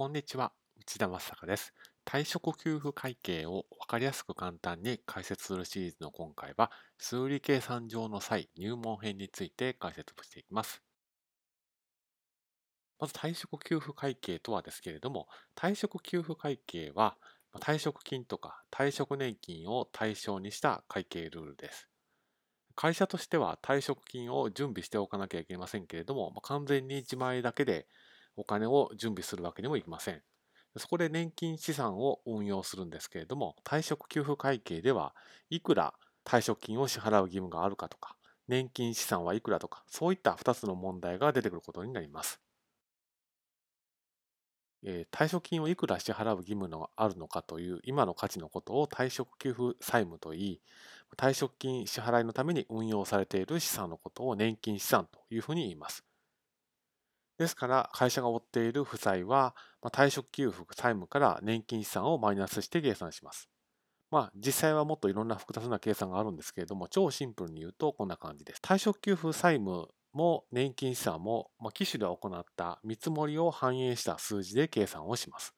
こんにちは、内田正孝です。退職給付会計を分かりやすく簡単に解説するシリーズの今回は、数理計算上の際入門編について解説していきます。まず退職給付会計とはですけれども、退職給付会計は、退職金とか退職年金を対象にした会計ルールです。会社としては退職金を準備しておかなきゃいけませんけれども、完全に自前だけでお金を準備するわけにもいきません。そこで年金資産を運用するんですけれども、退職給付会計ではいくら退職金を支払う義務があるかとか、年金資産はいくらとか、そういった2つの問題が出てくることになります。えー、退職金をいくら支払う義務があるのかという今の価値のことを退職給付債務といい、退職金支払いのために運用されている資産のことを年金資産というふうに言います。ですから、会社が負っている負債は、ま、退職給付債務から年金資産をマイナスして計算します。まあ、実際はもっといろんな複雑な計算があるんですけれども、超シンプルに言うとこんな感じです。退職給付債務も年金資産も、まあ、機種で行った見積もりを反映した数字で計算をします。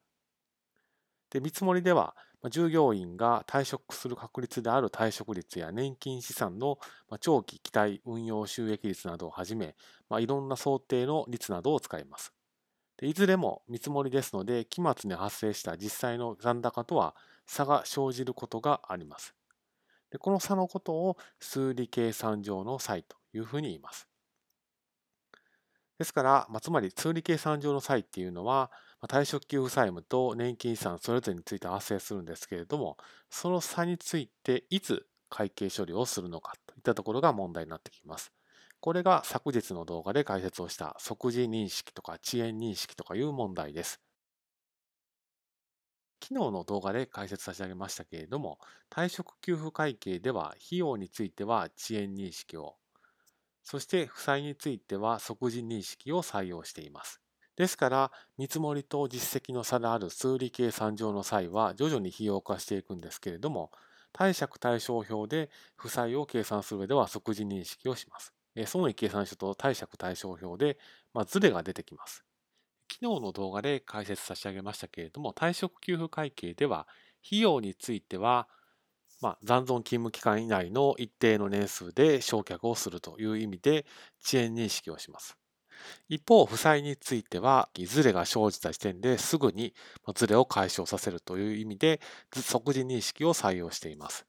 で見積もりでは、従業員が退職する確率である退職率や年金資産の長期期待運用収益率などをはじめ、まあ、いろんな想定の率などを使います。でいずれも見積もりですので、期末に発生した実際の残高とは差が生じることがあります。でこの差のことを数理計算上の差異というふうに言います。ですから、まあ、つまり数理計算上の差異っていうのはま、退職給付債務と年金遺産それぞれについて発生するんですけれども、その差についていつ会計処理をするのかといったところが問題になってきます。これが昨日の動画で解説をした即時認識とか遅延認識とかいう問題です。昨日の動画で解説差し上げましたけれども、退職給付会計では費用については遅延認識を、そして負債については即時認識を採用しています。ですから、見積もりと実績の差である数理計算上の際は徐々に費用化していくんですけれども、貸借対照表で負債を計算する上では即時認識をします。損益計算書と貸借対照表で、まあ、ズレが出てきます。昨日の動画で解説差し上げましたけれども、退職給付会計では、費用については、まあ、残存勤務期間以内の一定の年数で償却をするという意味で遅延認識をします。一方、負債については、ズレが生じた時点ですぐにズレを解消させるという意味で、即時認識を採用しています。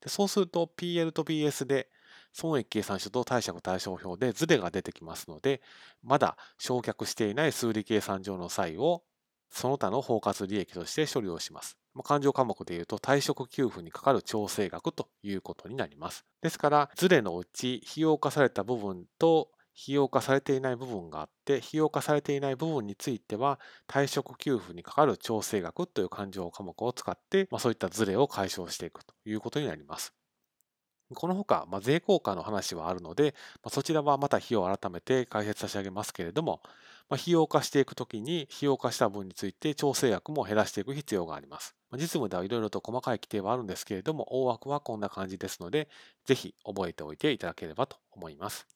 でそうすると、PL と BS で損益計算書と貸借対照表でズレが出てきますので、まだ償却していない数理計算上の際を、その他の包括利益として処理をします。ま勘定科目でいうと退職給付にかかる調整額ということになります。ですから、ズレのうち費用化された部分と費用化されていない部分があって、費用化されていない部分については、退職給付にかかる調整額という勘定科目を使って、まあ、そういったズレを解消していくということになります。このほか、まあ、税効果の話はあるので、まあ、そちらはまた費用を改めて解説差し上げますけれども、まあ、費用化していくときに、費用化した分について調整額も減らしていく必要があります。実務ではいろいろと細かい規定はあるんですけれども、大枠はこんな感じですので、ぜひ覚えておいていただければと思います。